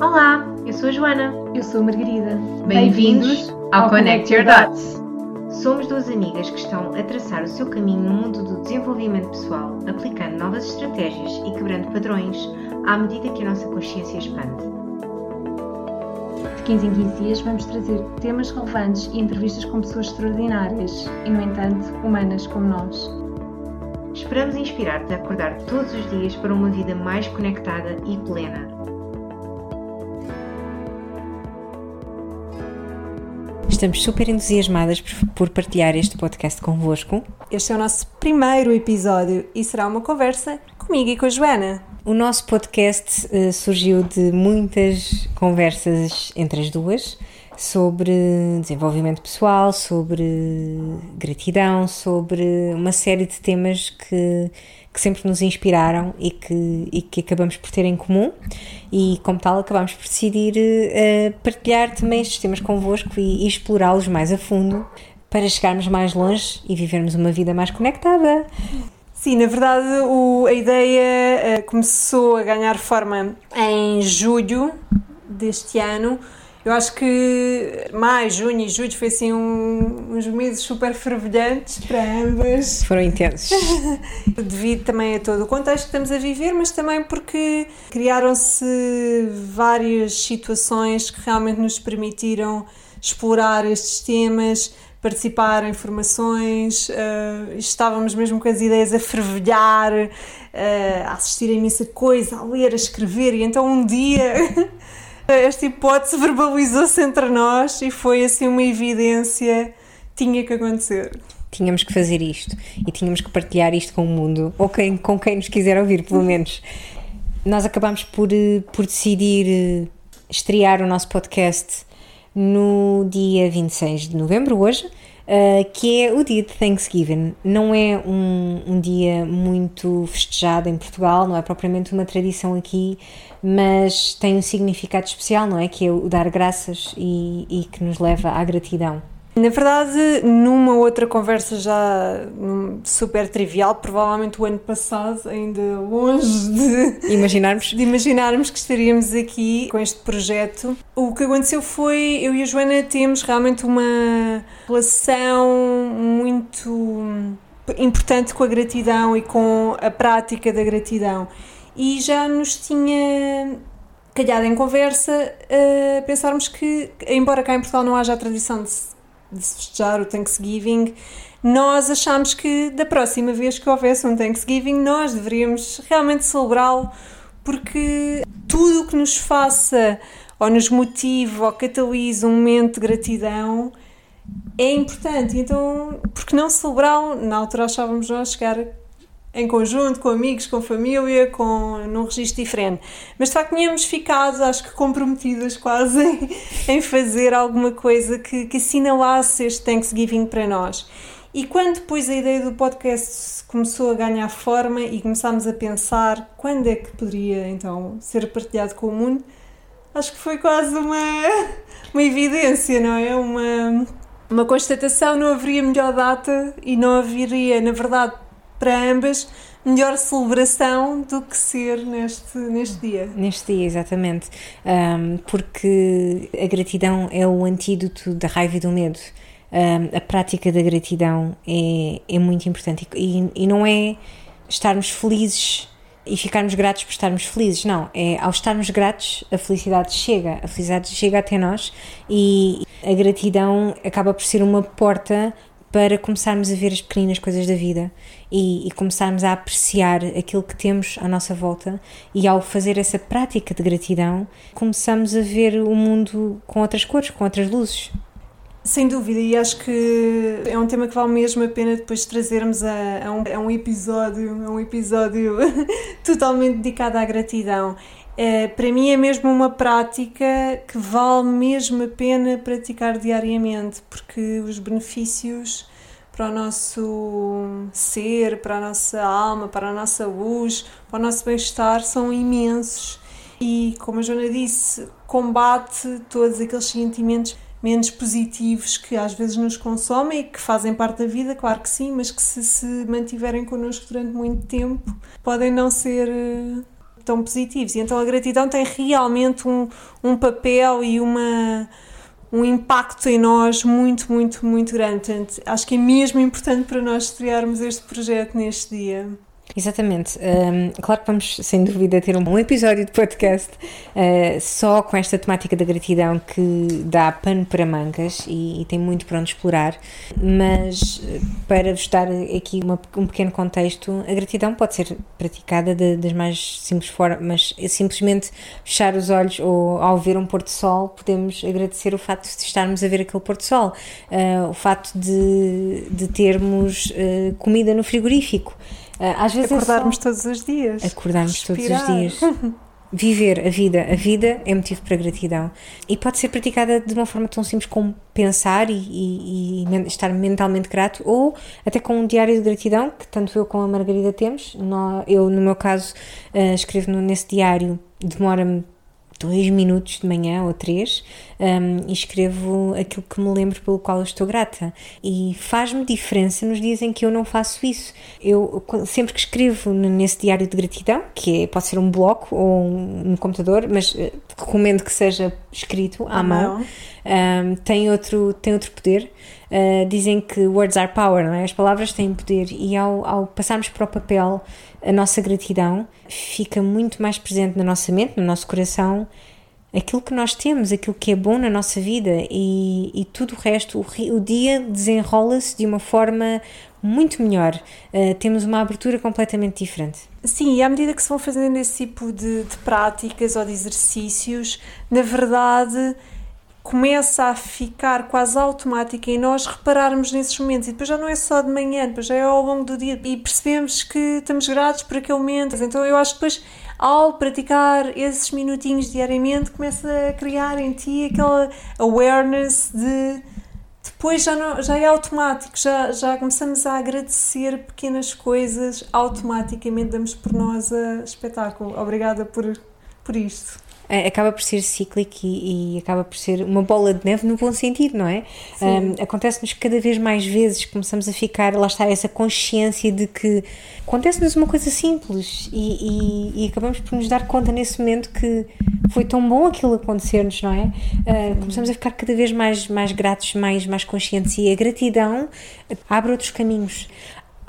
Olá, eu sou a Joana. Eu sou a Margarida. Bem-vindos ao Connect Your Dots. Somos duas amigas que estão a traçar o seu caminho no mundo do desenvolvimento pessoal, aplicando novas estratégias e quebrando padrões à medida que a nossa consciência expande. De 15 em 15 dias vamos trazer temas relevantes e entrevistas com pessoas extraordinárias e, no entanto, humanas como nós. Esperamos inspirar-te a acordar todos os dias para uma vida mais conectada e plena. Estamos super entusiasmadas por partilhar este podcast convosco. Este é o nosso primeiro episódio e será uma conversa comigo e com a Joana. O nosso podcast uh, surgiu de muitas conversas entre as duas sobre desenvolvimento pessoal, sobre gratidão, sobre uma série de temas que, que sempre nos inspiraram e que, e que acabamos por ter em comum e como tal acabamos por decidir uh, partilhar também estes temas convosco e, e explorá-los mais a fundo para chegarmos mais longe e vivermos uma vida mais conectada. Sim, na verdade o, a ideia uh, começou a ganhar forma em julho deste ano eu acho que maio, junho e julho foi assim um, uns meses super fervilhantes para ambas. Foram intensos. Devido também a todo o contexto que estamos a viver, mas também porque criaram-se várias situações que realmente nos permitiram explorar estes temas, participar em formações, uh, estávamos mesmo com as ideias a fervilhar, uh, a assistir a imensa coisa, a ler, a escrever, e então um dia esta hipótese verbalizou-se entre nós e foi assim uma evidência, tinha que acontecer. Tínhamos que fazer isto e tínhamos que partilhar isto com o mundo, ou quem, com quem nos quiser ouvir, pelo menos. Nós acabámos por, eh, por decidir eh, estrear o nosso podcast no dia 26 de novembro, hoje, uh, que é o dia de Thanksgiving. Não é um, um dia muito festejado em Portugal, não é propriamente uma tradição aqui, mas tem um significado especial, não é? Que é o dar graças e, e que nos leva à gratidão. Na verdade, numa outra conversa já super trivial, provavelmente o ano passado, ainda longe de imaginarmos, de imaginarmos que estaríamos aqui com este projeto, o que aconteceu foi eu e a Joana temos realmente uma relação muito importante com a gratidão e com a prática da gratidão. E já nos tinha calhado em conversa uh, pensarmos que, embora cá em Portugal não haja a tradição de de festejar o Thanksgiving, nós achamos que da próxima vez que houvesse um Thanksgiving, nós deveríamos realmente celebrá-lo, porque tudo o que nos faça ou nos motive ou catalise um momento de gratidão é importante. Então, por que não celebrá-lo? Na altura achávamos nós chegar em conjunto, com amigos, com família, com, num registro diferente. Mas de facto tínhamos ficado, acho que comprometidas quase em, fazer alguma coisa que, que assinalasse este Thanksgiving para nós. E quando depois a ideia do podcast começou a ganhar forma e começámos a pensar quando é que poderia então ser partilhado com o mundo, acho que foi quase uma, uma evidência, não é? Uma, uma constatação, não haveria melhor data e não haveria, na verdade, para ambas melhor celebração do que ser neste, neste dia. Neste dia, exatamente. Um, porque a gratidão é o antídoto da raiva e do medo. Um, a prática da gratidão é, é muito importante e, e não é estarmos felizes e ficarmos gratos por estarmos felizes. Não, é ao estarmos gratos, a felicidade chega, a felicidade chega até nós e a gratidão acaba por ser uma porta para começarmos a ver as pequenas coisas da vida e, e, começarmos a apreciar aquilo que temos à nossa volta e ao fazer essa prática de gratidão começamos a ver o mundo com outras cores, com outras luzes. Sem dúvida, e acho que é um tema que vale mesmo a pena depois trazermos a, a, um, a um, episódio, a um episódio totalmente dedicado à gratidão. É, para mim é mesmo uma prática que vale mesmo a pena praticar diariamente, porque os benefícios para o nosso ser, para a nossa alma, para a nossa luz, para o nosso bem-estar são imensos. E, como a Joana disse, combate todos aqueles sentimentos menos positivos que às vezes nos consomem e que fazem parte da vida, claro que sim, mas que se se mantiverem connosco durante muito tempo podem não ser tão positivos. E então a gratidão tem realmente um, um papel e uma um impacto em nós muito, muito, muito grande. Portanto, acho que é mesmo importante para nós estrearmos este projeto neste dia. Exatamente. Um, claro que vamos, sem dúvida, ter um episódio de podcast uh, só com esta temática da gratidão que dá pano para mangas e, e tem muito para onde explorar, mas eh, para vos dar aqui uma, um pequeno contexto, a gratidão pode ser praticada de, das mais simples formas, é simplesmente fechar os olhos ou ao ver um pôr-de-sol podemos agradecer o facto de estarmos a ver aquele pôr-de-sol, uh, o facto de, de termos uh, comida no frigorífico. Ah, às vezes acordarmos é todos os dias. Acordarmos respirar. todos os dias. Viver a vida. A vida é motivo para gratidão. E pode ser praticada de uma forma tão simples como pensar e, e, e estar mentalmente grato, ou até com um diário de gratidão, que tanto eu como a Margarida temos. Eu, no meu caso, ah, escrevo nesse diário, demora-me dois minutos de manhã ou três um, e escrevo aquilo que me lembro pelo qual eu estou grata. E faz-me diferença nos dias em que eu não faço isso. Eu sempre que escrevo nesse diário de gratidão, que é, pode ser um bloco ou um, um computador, mas uh, recomendo que seja escrito à mão, um, tem, outro, tem outro poder. Uh, dizem que words are power, não é? As palavras têm poder e ao, ao passarmos para o papel a nossa gratidão fica muito mais presente na nossa mente, no nosso coração, aquilo que nós temos, aquilo que é bom na nossa vida e, e tudo o resto, o, o dia desenrola-se de uma forma muito melhor. Uh, temos uma abertura completamente diferente. Sim, e à medida que se vão fazendo esse tipo de, de práticas ou de exercícios, na verdade começa a ficar quase automática em nós repararmos nesses momentos e depois já não é só de manhã, depois já é ao longo do dia e percebemos que estamos gratos por aquele momento. Então eu acho que depois ao praticar esses minutinhos diariamente começa a criar em ti aquela awareness de depois já, não, já é automático, já, já começamos a agradecer pequenas coisas, automaticamente damos por nós a espetáculo. Obrigada por, por isto. É, acaba por ser cíclico e, e, acaba por ser uma bola de neve no bom sentido, não é? Um, Acontece-nos cada vez mais vezes, começamos a ficar, lá está, essa consciência de que acontece-nos uma coisa simples e, e, e, acabamos por nos dar conta nesse momento que foi tão bom aquilo acontecer-nos, não é? Uh, começamos a ficar cada vez mais, mais gratos, mais, mais conscientes e a gratidão abre outros caminhos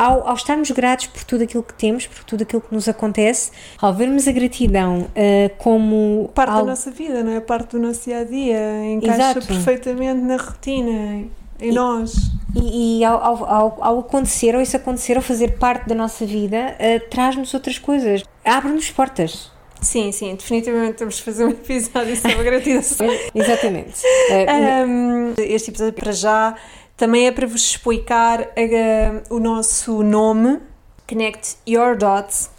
ao, ao, estarmos gratos por tudo aquilo que temos, por tudo aquilo que nos acontece, ao vermos a gratidão uh, como. Parte algo... da nossa vida, não é? Parte do nosso dia a dia, encaixa Exato. perfeitamente na rotina, em e, nós. E, e ao, ao, ao, acontecer, ou isso acontecer, ou fazer parte da nossa vida, uh, traz-nos outras coisas, abre-nos portas. Sim, sim, definitivamente temos de fazer um episódio sobre gratidão. Exatamente. Uh, um, este episódio, para já, também é para vos explicar uh, o nosso nome, Connect Your Dots.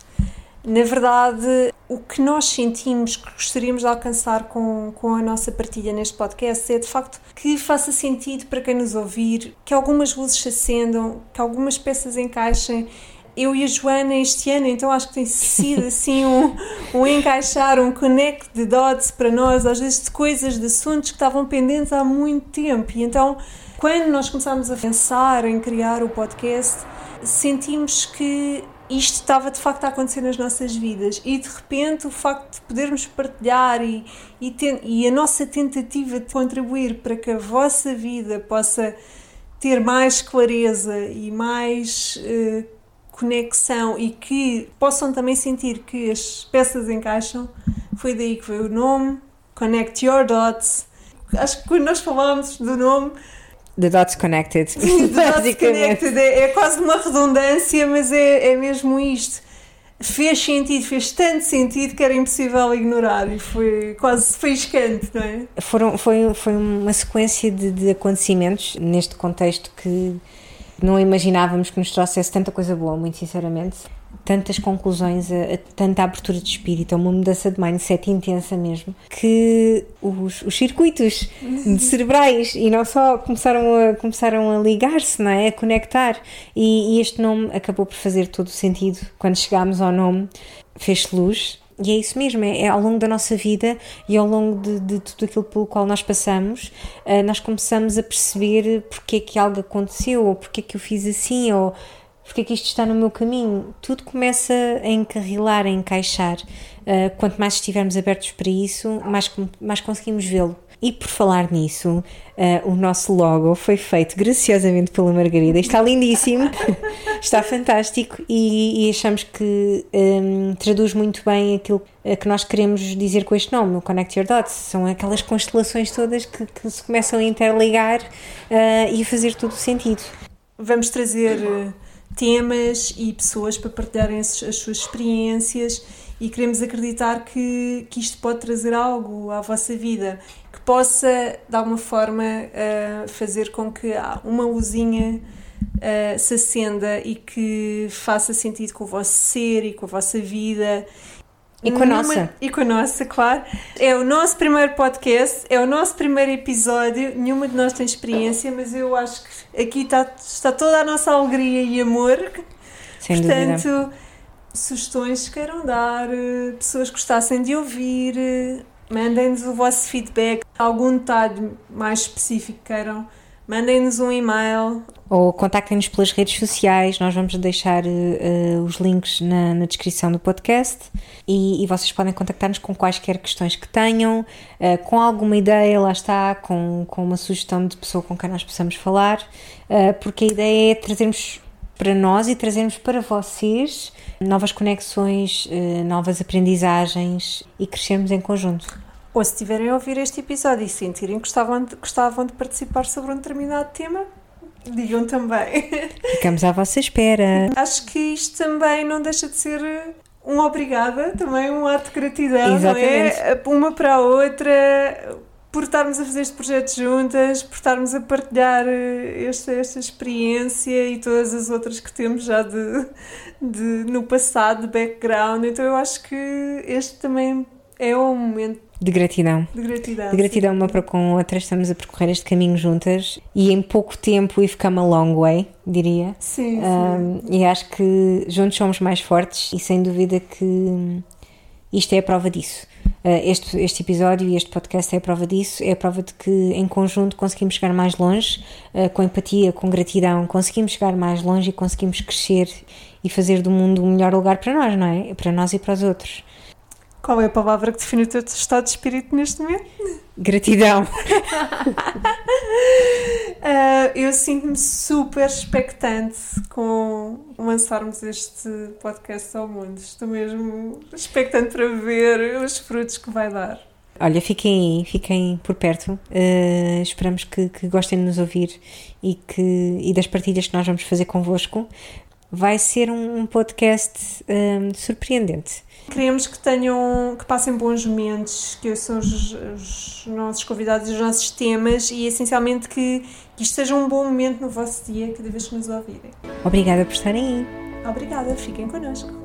Na verdade, o que nós sentimos que gostaríamos de alcançar com, com a nossa partilha neste podcast é de facto que faça sentido para quem nos ouvir, que algumas luzes se acendam, que algumas peças encaixem eu e a Joana este ano, então acho que tem sido assim um, um encaixar, um connect de dots para nós, às vezes de coisas, de assuntos que estavam pendentes há muito tempo. E então quando nós começámos a pensar em criar o podcast, sentimos que isto estava de facto a acontecer nas nossas vidas e de repente o facto de podermos partilhar e, e, ten, e a nossa tentativa de contribuir para que a vossa vida possa ter mais clareza e mais uh, conexão e que possam também sentir que as peças encaixam, foi daí que veio o nome, Connect Your Dots. Acho que quando nós falámos do nome The Dots Connected. The Dots Connected é, é, quase uma redundância, mas é, é mesmo isto. Fez sentido, fez tanto sentido que era impossível ignorar e foi quase faiscante, não é? Foram, foi, foi uma sequência de, de acontecimentos neste contexto que não imaginávamos que nos trouxesse tanta coisa boa, muito sinceramente tantas conclusões, a, a, tanta abertura de espírito, uma mudança de mindset intensa mesmo, que os, os circuitos cerebrais e não só começaram a, começaram a ligar-se, não é? A conectar. E, e, este nome acabou por fazer todo o sentido. Quando chegámos ao nome, fez luz. E é isso mesmo, é, é, ao longo da nossa vida e ao longo de, de tudo aquilo pelo qual nós passamos, uh, nós começamos a perceber porque é que algo aconteceu, ou porque é que eu fiz assim, ou porque é que isto está no meu caminho? Tudo começa a encarrilar, a encaixar. uh, quanto mais estivermos abertos para isso, mais, mais conseguimos vê-lo. E por falar nisso, uh, o nosso logo foi feito graciosamente pela Margarida. Está lindíssimo, está fantástico e, e achamos que um, traduz muito bem aquilo que nós queremos dizer com este nome, o Connect Your Dots. São aquelas constelações todas que, que se começam a interligar uh, e a fazer todo o sentido. Vamos trazer temas e pessoas para partilharem as, as suas experiências e queremos acreditar que, que isto pode trazer algo à vossa vida que possa, de alguma forma, uh, fazer com que uma luzinha uh, se acenda e que faça sentido com o vosso ser e com a vossa vida e com a nossa. E com a nossa, claro. É o nosso primeiro podcast, é o nosso primeiro episódio. Nenhuma de nós tem experiência, mas eu acho que aqui está, está toda a nossa alegria e amor. Sem Portanto, dúvida. sugestões que queiram dar, pessoas que gostassem de ouvir, mandem-nos o vosso feedback. Algum detalhe mais específico que queiram mandem-nos um e-mail. Ou contactem-nos pelas redes sociais, nós vamos deixar uh, os links na, na, descrição do podcast e, e vocês podem contactar-nos com quaisquer questões que tenham, uh, com alguma ideia, lá está, com, com uma sugestão de pessoa com quem nós possamos falar, uh, porque a ideia é trazermos para nós e trazermos para vocês novas conexões, novas aprendizagens e crescermos em conjunto. Ou se estiverem a ouvir este episódio e sentirem que gostavam de, gostavam de participar sobre um determinado tema, digam também. Ficamos à vossa espera. Acho que isto também não deixa de ser um obrigada, também um ato de gratidão, Exatamente. não é? Uma para a outra, por estarmos a fazer este projeto juntas, por estarmos a partilhar eh, esta, esta experiência e todas as outras que temos já de, de, no passado, de background. Então eu acho que este também é um momento de gratidão. De gratidão. De gratidão uma para com a outra, estamos a percorrer este caminho juntas e em pouco tempo we've come a long way, diria. Sim, um, sim. E acho que juntos somos mais fortes e sem dúvida que isto é a prova disso. Uh, este, este episódio e este podcast é a prova disso, é a prova de que em conjunto conseguimos chegar mais longe, uh, com empatia, com gratidão, conseguimos chegar mais longe e conseguimos crescer e fazer do mundo um melhor lugar para nós, não é? Para nós e para os outros. Qual é a palavra que define o teu estado de espírito neste momento? Gratidão. uh, eu sinto-me super expectante com lançarmos este podcast ao mundo. Estou mesmo expectante para ver os frutos que vai dar. Olha, fiquem aí, fiquem por perto. Uh, esperamos que, que, gostem de nos ouvir e, que, e das partilhas que nós vamos fazer convosco. Vai ser um, um podcast um, surpreendente Queremos que tenham, que passem bons momentos, que são os, os nossos convidados e os nossos temas e essencialmente que, que isto seja um bom momento no vosso dia cada vez que nos ouvirem. Obrigada por estarem aí. Obrigada, fiquem connosco.